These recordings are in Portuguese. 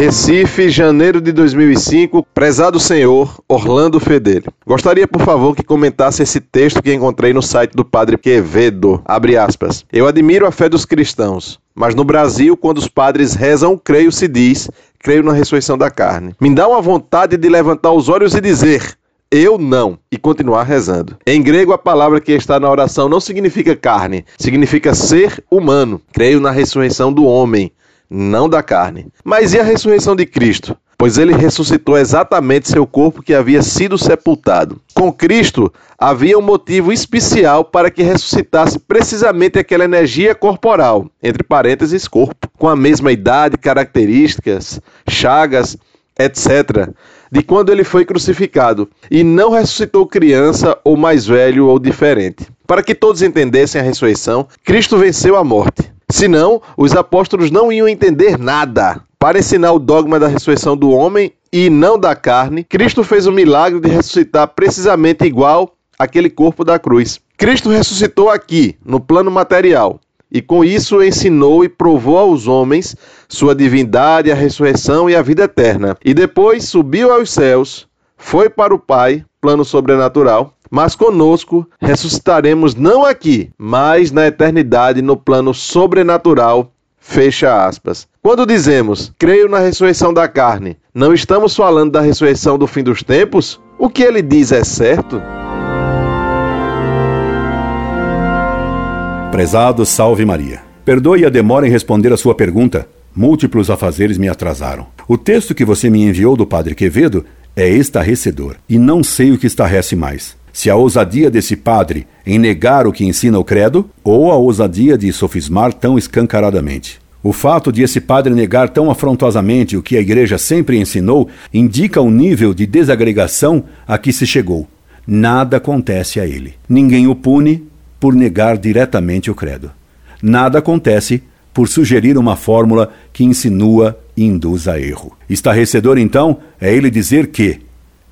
Recife, janeiro de 2005. Prezado senhor Orlando Fedelho. Gostaria, por favor, que comentasse esse texto que encontrei no site do Padre Quevedo. Abre aspas. Eu admiro a fé dos cristãos, mas no Brasil, quando os padres rezam, creio, se diz, creio na ressurreição da carne. Me dá uma vontade de levantar os olhos e dizer: eu não, e continuar rezando. Em grego, a palavra que está na oração não significa carne, significa ser humano. Creio na ressurreição do homem, não da carne. Mas e a ressurreição de Cristo? Pois ele ressuscitou exatamente seu corpo que havia sido sepultado. Com Cristo, havia um motivo especial para que ressuscitasse precisamente aquela energia corporal, entre parênteses, corpo, com a mesma idade, características, chagas, etc de quando ele foi crucificado, e não ressuscitou criança ou mais velho ou diferente. Para que todos entendessem a ressurreição, Cristo venceu a morte. Senão, os apóstolos não iam entender nada. Para ensinar o dogma da ressurreição do homem e não da carne, Cristo fez o milagre de ressuscitar precisamente igual aquele corpo da cruz. Cristo ressuscitou aqui, no plano material, e com isso ensinou e provou aos homens sua divindade, a ressurreição e a vida eterna. E depois subiu aos céus, foi para o Pai, plano sobrenatural, mas conosco ressuscitaremos não aqui, mas na eternidade no plano sobrenatural. Fecha aspas. Quando dizemos creio na ressurreição da carne, não estamos falando da ressurreição do fim dos tempos? O que ele diz é certo? Prezado Salve Maria. Perdoe a demora em responder a sua pergunta. Múltiplos afazeres me atrasaram. O texto que você me enviou do Padre Quevedo é estarrecedor e não sei o que estarrece mais. Se a ousadia desse padre em negar o que ensina o credo ou a ousadia de sofismar tão escancaradamente. O fato de esse padre negar tão afrontosamente o que a igreja sempre ensinou indica o nível de desagregação a que se chegou. Nada acontece a ele. Ninguém o pune, por negar diretamente o credo. Nada acontece por sugerir uma fórmula que insinua e induz a erro. Estarrecedor, então, é ele dizer que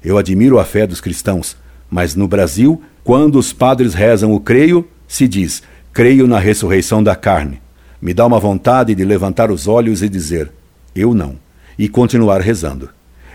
eu admiro a fé dos cristãos, mas no Brasil, quando os padres rezam o creio, se diz creio na ressurreição da carne. Me dá uma vontade de levantar os olhos e dizer eu não, e continuar rezando.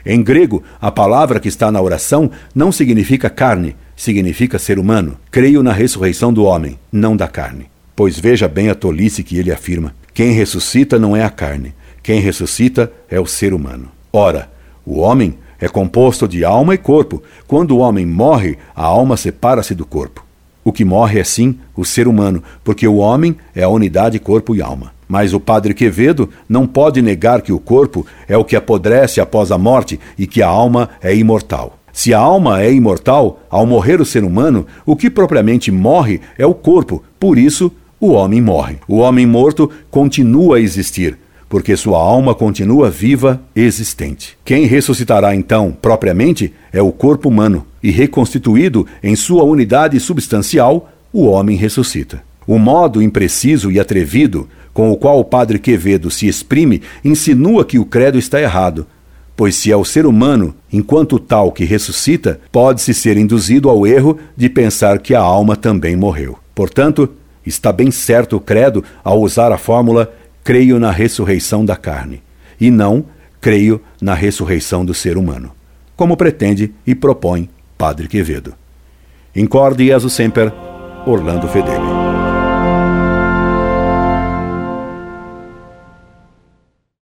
Em grego, a palavra que está na oração não significa carne, significa ser humano. Creio na ressurreição do homem, não da carne. Pois veja bem a tolice que ele afirma: quem ressuscita não é a carne, quem ressuscita é o ser humano. Ora, o homem é composto de alma e corpo. Quando o homem morre, a alma separa-se do corpo. O que morre é sim o ser humano, porque o homem é a unidade corpo e alma. Mas o padre Quevedo não pode negar que o corpo é o que apodrece após a morte e que a alma é imortal. Se a alma é imortal, ao morrer o ser humano, o que propriamente morre é o corpo, por isso o homem morre. O homem morto continua a existir, porque sua alma continua viva, existente. Quem ressuscitará então, propriamente, é o corpo humano, e reconstituído em sua unidade substancial, o homem ressuscita. O modo impreciso e atrevido com o qual o padre Quevedo se exprime insinua que o credo está errado, pois se é o ser humano, enquanto tal que ressuscita, pode-se ser induzido ao erro de pensar que a alma também morreu. Portanto, está bem certo o credo ao usar a fórmula creio na ressurreição da carne, e não creio na ressurreição do ser humano, como pretende e propõe Padre Quevedo. Incorde Jesus Semper, Orlando Fedeli.